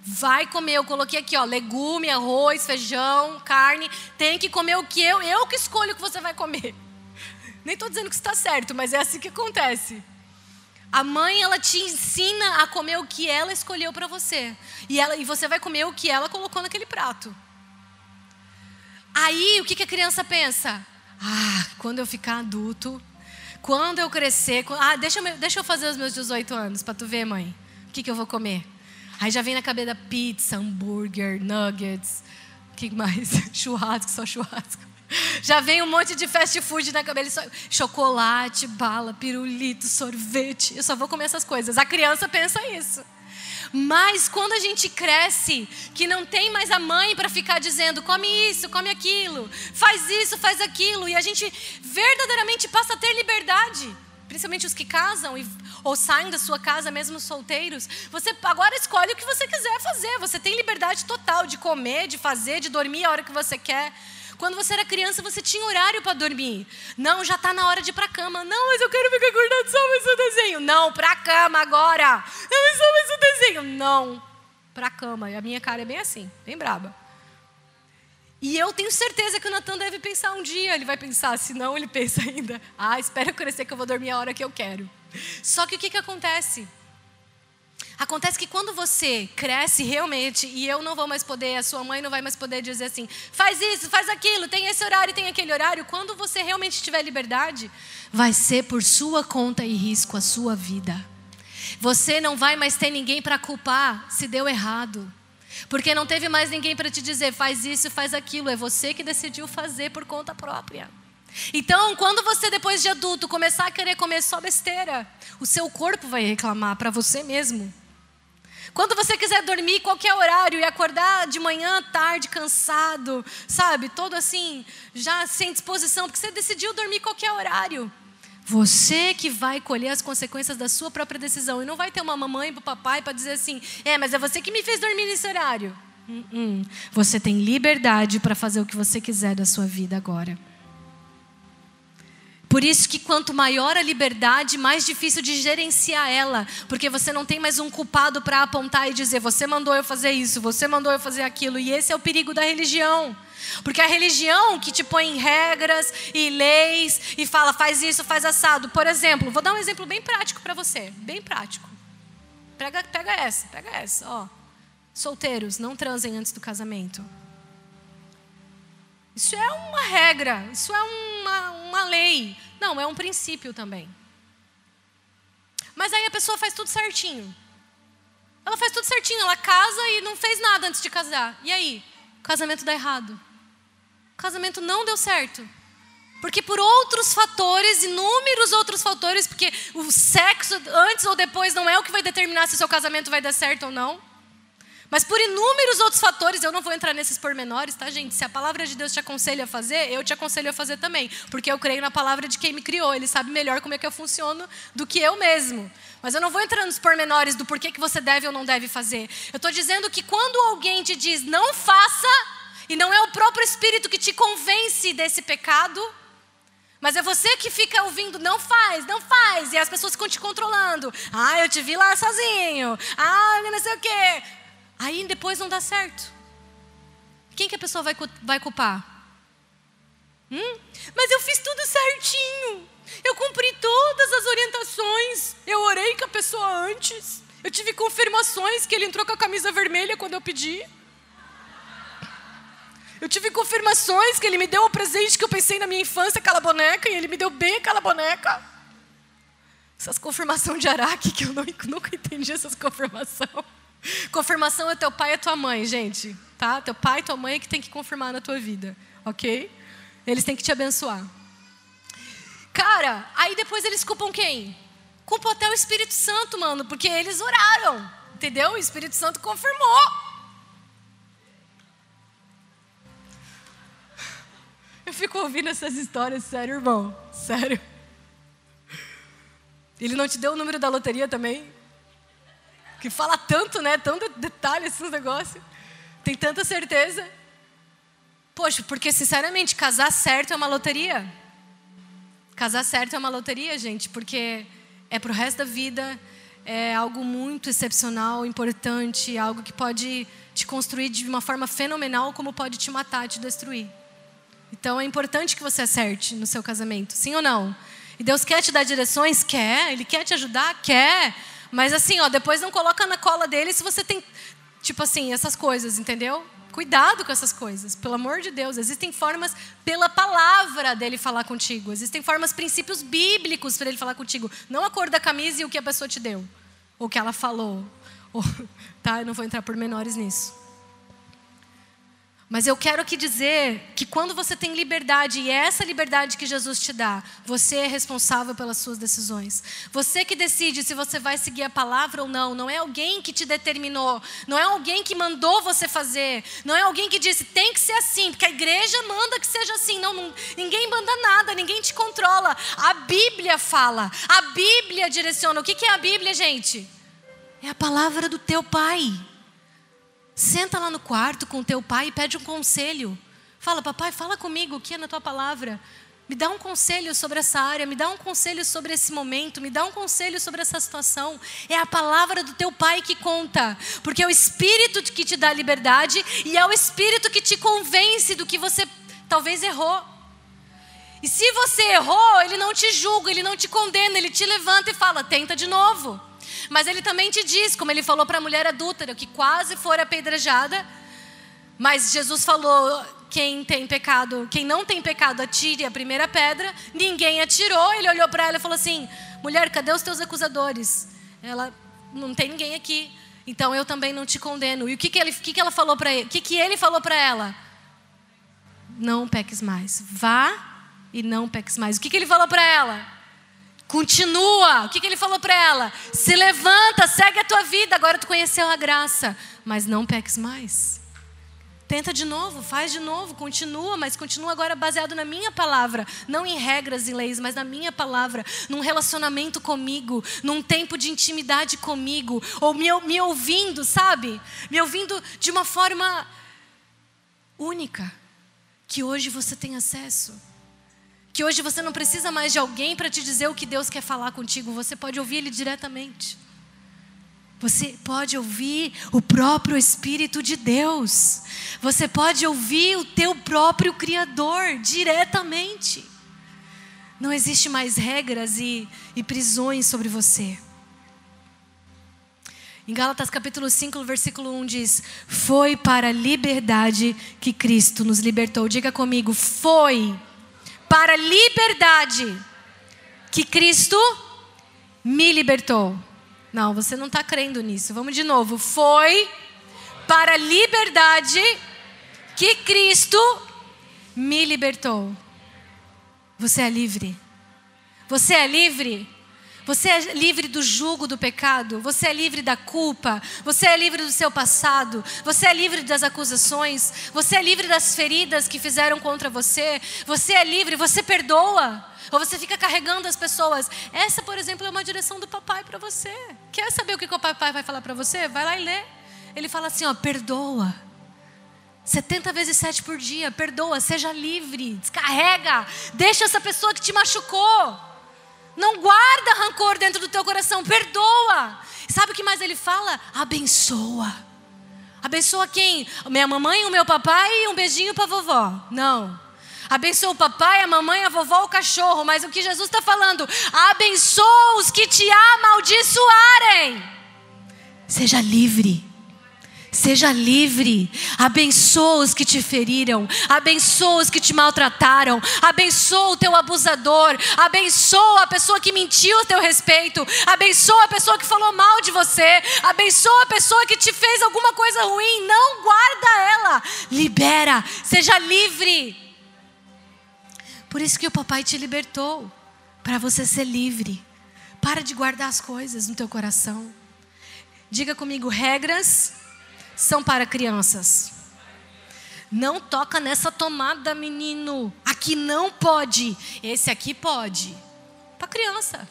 Vai comer, eu coloquei aqui, ó, legume, arroz, feijão, carne. Tem que comer o que eu, eu que escolho o que você vai comer. Nem estou dizendo que está certo, mas é assim que acontece. A mãe, ela te ensina a comer o que ela escolheu para você. E, ela, e você vai comer o que ela colocou naquele prato. Aí, o que, que a criança pensa? Ah, quando eu ficar adulto, quando eu crescer. Ah, deixa eu, deixa eu fazer os meus 18 anos para tu ver, mãe. O que, que eu vou comer? Aí já vem na cabeça pizza, hambúrguer, nuggets, o que mais? churrasco, só churrasco. Já vem um monte de fast food na cabeça, chocolate, bala, pirulito, sorvete. Eu só vou comer essas coisas. A criança pensa isso. Mas quando a gente cresce, que não tem mais a mãe para ficar dizendo, come isso, come aquilo, faz isso, faz aquilo, e a gente verdadeiramente passa a ter liberdade principalmente os que casam e, ou saem da sua casa, mesmo solteiros, você agora escolhe o que você quiser fazer. Você tem liberdade total de comer, de fazer, de dormir a hora que você quer. Quando você era criança, você tinha horário para dormir. Não, já está na hora de ir para cama. Não, mas eu quero ficar acordado só mais o desenho. Não, para cama agora. Não, mas só mais o desenho. Não, para cama. E a minha cara é bem assim, bem braba. E eu tenho certeza que o Natan deve pensar um dia, ele vai pensar, se não, ele pensa ainda, ah, espera eu crescer que eu vou dormir a hora que eu quero. Só que o que, que acontece? Acontece que quando você cresce realmente, e eu não vou mais poder, a sua mãe não vai mais poder dizer assim, faz isso, faz aquilo, tem esse horário, tem aquele horário, quando você realmente tiver liberdade, vai ser por sua conta e risco a sua vida. Você não vai mais ter ninguém para culpar se deu errado. Porque não teve mais ninguém para te dizer, faz isso, faz aquilo. É você que decidiu fazer por conta própria. Então, quando você, depois de adulto, começar a querer comer só besteira, o seu corpo vai reclamar para você mesmo. Quando você quiser dormir qualquer horário e acordar de manhã, tarde, cansado, sabe? Todo assim, já sem disposição, porque você decidiu dormir qualquer horário. Você que vai colher as consequências da sua própria decisão. E não vai ter uma mamãe para o papai para dizer assim: é, mas é você que me fez dormir nesse horário. Uh -uh. Você tem liberdade para fazer o que você quiser da sua vida agora. Por isso que quanto maior a liberdade, mais difícil de gerenciar ela, porque você não tem mais um culpado para apontar e dizer: você mandou eu fazer isso, você mandou eu fazer aquilo, e esse é o perigo da religião. Porque a religião que te põe em regras e leis e fala faz isso, faz assado. Por exemplo, vou dar um exemplo bem prático para você, bem prático. Pega, pega essa, pega essa, ó. Solteiros, não transem antes do casamento. Isso é uma regra, isso é uma, uma lei. Não, é um princípio também. Mas aí a pessoa faz tudo certinho. Ela faz tudo certinho, ela casa e não fez nada antes de casar. E aí? O casamento dá errado. O casamento não deu certo. Porque por outros fatores, inúmeros outros fatores, porque o sexo antes ou depois não é o que vai determinar se o seu casamento vai dar certo ou não. Mas por inúmeros outros fatores, eu não vou entrar nesses pormenores, tá, gente? Se a palavra de Deus te aconselha a fazer, eu te aconselho a fazer também. Porque eu creio na palavra de quem me criou. Ele sabe melhor como é que eu funciono do que eu mesmo. Mas eu não vou entrar nos pormenores do porquê que você deve ou não deve fazer. Eu estou dizendo que quando alguém te diz não faça, e não é o próprio Espírito que te convence desse pecado, mas é você que fica ouvindo, não faz, não faz, e as pessoas ficam te controlando. Ah, eu te vi lá sozinho. Ah, não sei o quê. Aí depois não dá certo. Quem que a pessoa vai, vai culpar? Hum? Mas eu fiz tudo certinho. Eu cumpri todas as orientações. Eu orei com a pessoa antes. Eu tive confirmações que ele entrou com a camisa vermelha quando eu pedi. Eu tive confirmações que ele me deu o presente que eu pensei na minha infância, aquela boneca, e ele me deu bem aquela boneca. Essas confirmações de Araque, que eu não, nunca entendi essas confirmações. Confirmação é teu pai e tua mãe, gente. Tá? Teu pai e tua mãe é que tem que confirmar na tua vida. Ok? Eles têm que te abençoar. Cara, aí depois eles culpam quem? Culpam até o Espírito Santo, mano, porque eles oraram. Entendeu? O Espírito Santo confirmou. Eu fico ouvindo essas histórias, sério, irmão. Sério. Ele não te deu o número da loteria também? que fala tanto, né? De detalhe esses negócios. Tem tanta certeza. Poxa, porque sinceramente, casar certo é uma loteria. Casar certo é uma loteria, gente, porque é pro resto da vida, é algo muito excepcional, importante, algo que pode te construir de uma forma fenomenal, como pode te matar, te destruir. Então é importante que você acerte no seu casamento, sim ou não? E Deus quer te dar direções? Quer. Ele quer te ajudar? Quer. Mas assim, ó, depois não coloca na cola dele se você tem, tipo assim, essas coisas, entendeu? Cuidado com essas coisas, pelo amor de Deus. Existem formas pela palavra dele falar contigo. Existem formas, princípios bíblicos para ele falar contigo. Não a cor da camisa e o que a pessoa te deu, ou o que ela falou. Ou, tá? Eu não vou entrar por menores nisso. Mas eu quero aqui dizer que quando você tem liberdade, e é essa liberdade que Jesus te dá, você é responsável pelas suas decisões. Você que decide se você vai seguir a palavra ou não. Não é alguém que te determinou. Não é alguém que mandou você fazer. Não é alguém que disse tem que ser assim, porque a igreja manda que seja assim. Não, não ninguém manda nada, ninguém te controla. A Bíblia fala, a Bíblia direciona. O que, que é a Bíblia, gente? É a palavra do teu Pai. Senta lá no quarto com teu pai e pede um conselho. Fala, papai, fala comigo o que é na tua palavra. Me dá um conselho sobre essa área, me dá um conselho sobre esse momento, me dá um conselho sobre essa situação. É a palavra do teu pai que conta, porque é o Espírito que te dá liberdade e é o Espírito que te convence do que você talvez errou. E se você errou, ele não te julga, ele não te condena, ele te levanta e fala: tenta de novo. Mas ele também te diz, como ele falou para a mulher adúltera, que quase for apedrejada, mas Jesus falou: quem tem pecado, quem não tem pecado, atire a primeira pedra. Ninguém atirou. Ele olhou para ela e falou assim: mulher, cadê os teus acusadores? ela não tem ninguém aqui. Então eu também não te condeno. E o que, que, ele, que, que ela falou para ele? O que, que ele falou para ela? Não peques mais. Vá e não peques mais. O que, que ele falou para ela? Continua. O que, que ele falou para ela? Se levanta, segue a tua vida. Agora tu conheceu a graça. Mas não peques mais. Tenta de novo, faz de novo, continua, mas continua agora baseado na minha palavra, não em regras e leis, mas na minha palavra, num relacionamento comigo, num tempo de intimidade comigo, ou me, me ouvindo, sabe? Me ouvindo de uma forma única, que hoje você tem acesso. Que hoje você não precisa mais de alguém para te dizer o que Deus quer falar contigo, você pode ouvir Ele diretamente. Você pode ouvir o próprio Espírito de Deus. Você pode ouvir o teu próprio Criador diretamente. Não existe mais regras e, e prisões sobre você. Em Gálatas capítulo 5, versículo 1 diz: Foi para a liberdade que Cristo nos libertou. Diga comigo: Foi para a liberdade que Cristo me libertou. Não, você não está crendo nisso. Vamos de novo. Foi para a liberdade que Cristo me libertou. Você é livre. Você é livre. Você é livre do jugo do pecado, você é livre da culpa, você é livre do seu passado, você é livre das acusações, você é livre das feridas que fizeram contra você, você é livre, você perdoa. Ou você fica carregando as pessoas. Essa, por exemplo, é uma direção do papai para você. Quer saber o que o papai vai falar para você? Vai lá e lê. Ele fala assim: ó, perdoa. 70 vezes 7 por dia, perdoa, seja livre, descarrega, deixa essa pessoa que te machucou. Não guarda rancor dentro do teu coração, perdoa. Sabe o que mais ele fala? Abençoa. Abençoa quem? Minha mamãe, o meu papai e um beijinho para vovó. Não. Abençoa o papai, a mamãe, a vovó, o cachorro. Mas o que Jesus está falando? Abençoa os que te amaldiçoarem. Seja livre. Seja livre. Abençoa os que te feriram. Abençoa os que te maltrataram. Abençoa o teu abusador. Abençoa a pessoa que mentiu a teu respeito. Abençoa a pessoa que falou mal de você. Abençoa a pessoa que te fez alguma coisa ruim. Não guarda ela. Libera. Seja livre. Por isso que o papai te libertou, para você ser livre. Para de guardar as coisas no teu coração. Diga comigo, regras são para crianças. Não toca nessa tomada, menino. Aqui não pode. Esse aqui pode. Para criança.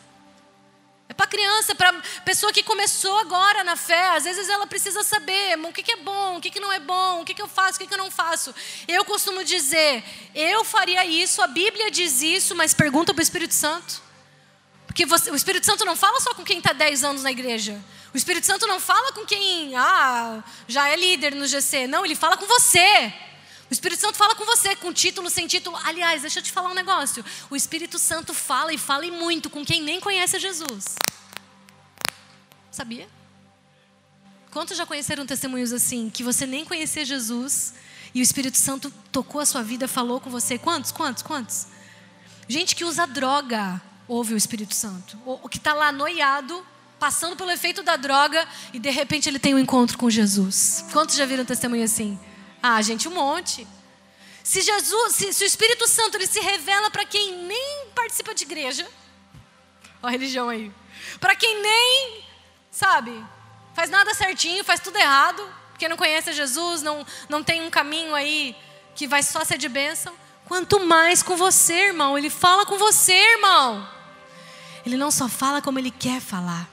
É para criança, para pessoa que começou agora na fé. Às vezes ela precisa saber o que, que é bom, o que, que não é bom, o que, que eu faço, o que, que eu não faço. Eu costumo dizer, eu faria isso, a Bíblia diz isso, mas pergunta para o Espírito Santo. Porque você, o Espírito Santo não fala só com quem está 10 anos na igreja. O Espírito Santo não fala com quem ah, já é líder no GC. Não, ele fala com você. O Espírito Santo fala com você, com título, sem título. Aliás, deixa eu te falar um negócio. O Espírito Santo fala e fala e muito com quem nem conhece Jesus. Sabia? Quantos já conheceram testemunhos assim, que você nem conhecia Jesus e o Espírito Santo tocou a sua vida, falou com você? Quantos? Quantos? Quantos? Gente que usa droga ouve o Espírito Santo. O que está lá noiado, passando pelo efeito da droga e de repente ele tem um encontro com Jesus. Quantos já viram testemunho assim? Ah, gente, um monte. Se Jesus, se, se o Espírito Santo ele se revela para quem nem participa de igreja, ó a religião aí, para quem nem, sabe, faz nada certinho, faz tudo errado, porque não conhece Jesus, não, não tem um caminho aí que vai só ser de bênção. Quanto mais com você, irmão, ele fala com você, irmão. Ele não só fala como ele quer falar.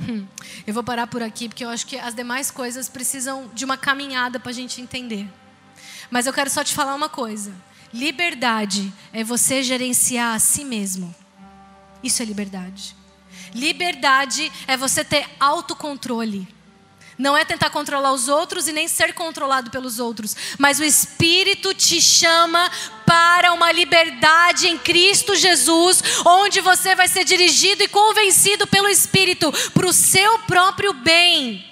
Hum, eu vou parar por aqui porque eu acho que as demais coisas precisam de uma caminhada para a gente entender. Mas eu quero só te falar uma coisa: liberdade é você gerenciar a si mesmo. Isso é liberdade. Liberdade é você ter autocontrole. Não é tentar controlar os outros e nem ser controlado pelos outros, mas o Espírito te chama para uma liberdade em Cristo Jesus, onde você vai ser dirigido e convencido pelo Espírito para o seu próprio bem.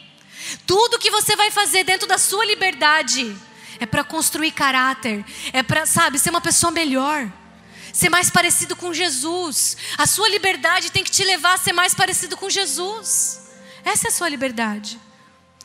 Tudo que você vai fazer dentro da sua liberdade é para construir caráter, é para, sabe, ser uma pessoa melhor. ser mais parecido com Jesus. A sua liberdade tem que te levar a ser mais parecido com Jesus. Essa é a sua liberdade.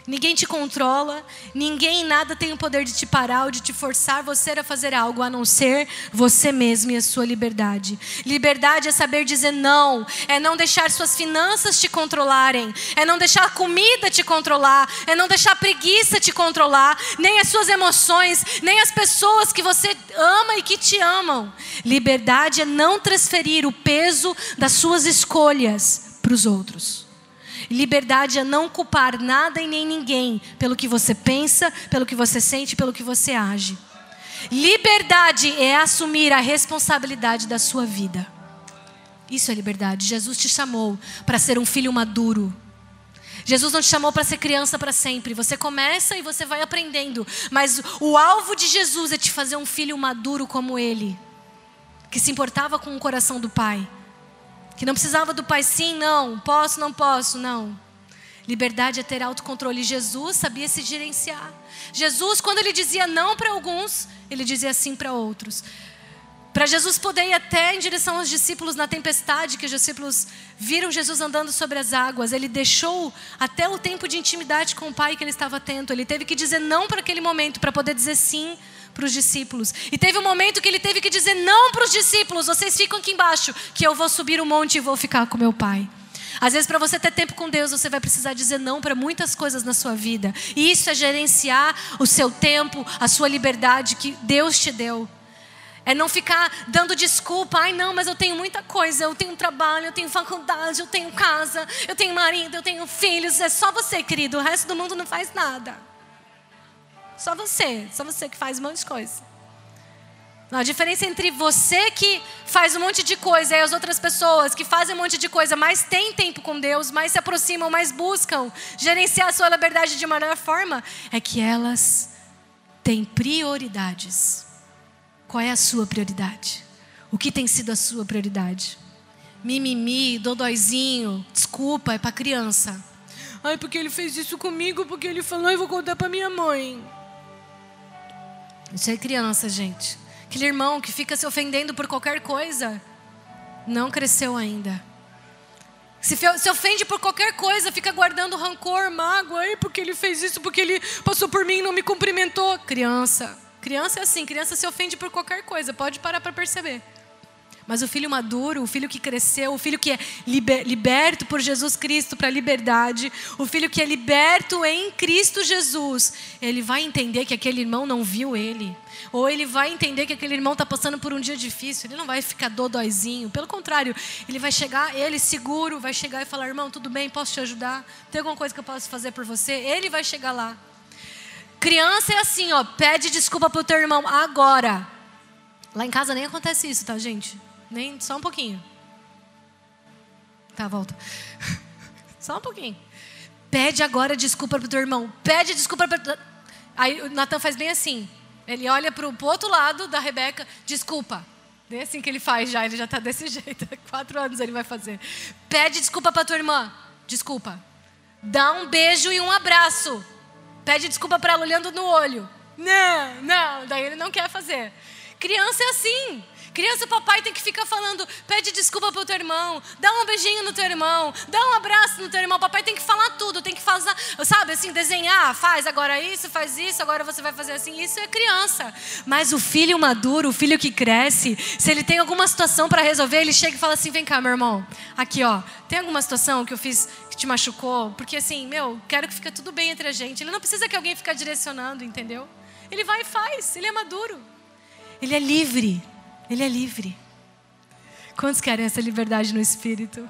Ninguém te controla, ninguém nada tem o poder de te parar ou de te forçar você a fazer algo a não ser você mesmo e a sua liberdade. Liberdade é saber dizer não, é não deixar suas finanças te controlarem, é não deixar a comida te controlar, é não deixar a preguiça te controlar, nem as suas emoções, nem as pessoas que você ama e que te amam. Liberdade é não transferir o peso das suas escolhas para os outros. Liberdade é não culpar nada e nem ninguém pelo que você pensa, pelo que você sente, pelo que você age. Liberdade é assumir a responsabilidade da sua vida. Isso é liberdade. Jesus te chamou para ser um filho maduro. Jesus não te chamou para ser criança para sempre. Você começa e você vai aprendendo. Mas o alvo de Jesus é te fazer um filho maduro como ele, que se importava com o coração do Pai. Que não precisava do pai sim, não, posso, não posso, não. Liberdade é ter autocontrole. Jesus sabia se gerenciar. Jesus, quando ele dizia não para alguns, ele dizia sim para outros. Para Jesus poder ir até em direção aos discípulos na tempestade, que os discípulos viram Jesus andando sobre as águas, ele deixou até o tempo de intimidade com o Pai que ele estava tendo. Ele teve que dizer não para aquele momento, para poder dizer sim para os discípulos. E teve um momento que ele teve que dizer não para os discípulos: vocês ficam aqui embaixo, que eu vou subir o monte e vou ficar com meu pai. Às vezes, para você ter tempo com Deus, você vai precisar dizer não para muitas coisas na sua vida. E isso é gerenciar o seu tempo, a sua liberdade que Deus te deu. É não ficar dando desculpa, ai não, mas eu tenho muita coisa, eu tenho trabalho, eu tenho faculdade, eu tenho casa, eu tenho marido, eu tenho filhos. É só você, querido, o resto do mundo não faz nada. Só você, só você que faz um monte de coisa. A diferença entre você que faz um monte de coisa e as outras pessoas que fazem um monte de coisa, mas têm tempo com Deus, mais se aproximam, mais buscam gerenciar a sua liberdade de melhor forma, é que elas têm prioridades. Qual é a sua prioridade? O que tem sido a sua prioridade? Mimimi, dodóizinho, desculpa, é para criança. Ai, porque ele fez isso comigo, porque ele falou, eu vou contar para minha mãe. Isso é criança, gente. Aquele irmão que fica se ofendendo por qualquer coisa, não cresceu ainda. Se, se ofende por qualquer coisa, fica guardando rancor, mágoa, Ai, porque ele fez isso, porque ele passou por mim e não me cumprimentou. Criança. Criança é assim, criança se ofende por qualquer coisa, pode parar para perceber. Mas o filho maduro, o filho que cresceu, o filho que é liber, liberto por Jesus Cristo para a liberdade, o filho que é liberto em Cristo Jesus, ele vai entender que aquele irmão não viu ele. Ou ele vai entender que aquele irmão está passando por um dia difícil. Ele não vai ficar dodóizinho. Pelo contrário, ele vai chegar, ele seguro, vai chegar e falar: irmão, tudo bem, posso te ajudar? Tem alguma coisa que eu posso fazer por você? Ele vai chegar lá. Criança é assim, ó, pede desculpa para o teu irmão agora. Lá em casa nem acontece isso, tá, gente? Nem só um pouquinho. Tá, volta. só um pouquinho. Pede agora desculpa pro teu irmão. Pede desculpa para Aí o Natan faz bem assim. Ele olha para o outro lado da Rebeca, desculpa. Nem assim que ele faz já, ele já está desse jeito. Quatro anos ele vai fazer. Pede desculpa para tua irmã. Desculpa. Dá um beijo e um abraço. Pede desculpa para ela olhando no olho. Não, não. Daí ele não quer fazer. Criança é assim. Criança, papai tem que ficar falando, pede desculpa pro teu irmão, dá um beijinho no teu irmão, dá um abraço no teu irmão. Papai tem que falar tudo, tem que fazer, sabe, assim, desenhar, faz agora isso, faz isso, agora você vai fazer assim. Isso é criança. Mas o filho maduro, o filho que cresce, se ele tem alguma situação para resolver, ele chega e fala assim: vem cá, meu irmão, aqui ó, tem alguma situação que eu fiz que te machucou? Porque assim, meu, quero que fique tudo bem entre a gente. Ele não precisa que alguém fique direcionando, entendeu? Ele vai e faz, ele é maduro. Ele é livre. Ele é livre. Quantos querem essa liberdade no espírito?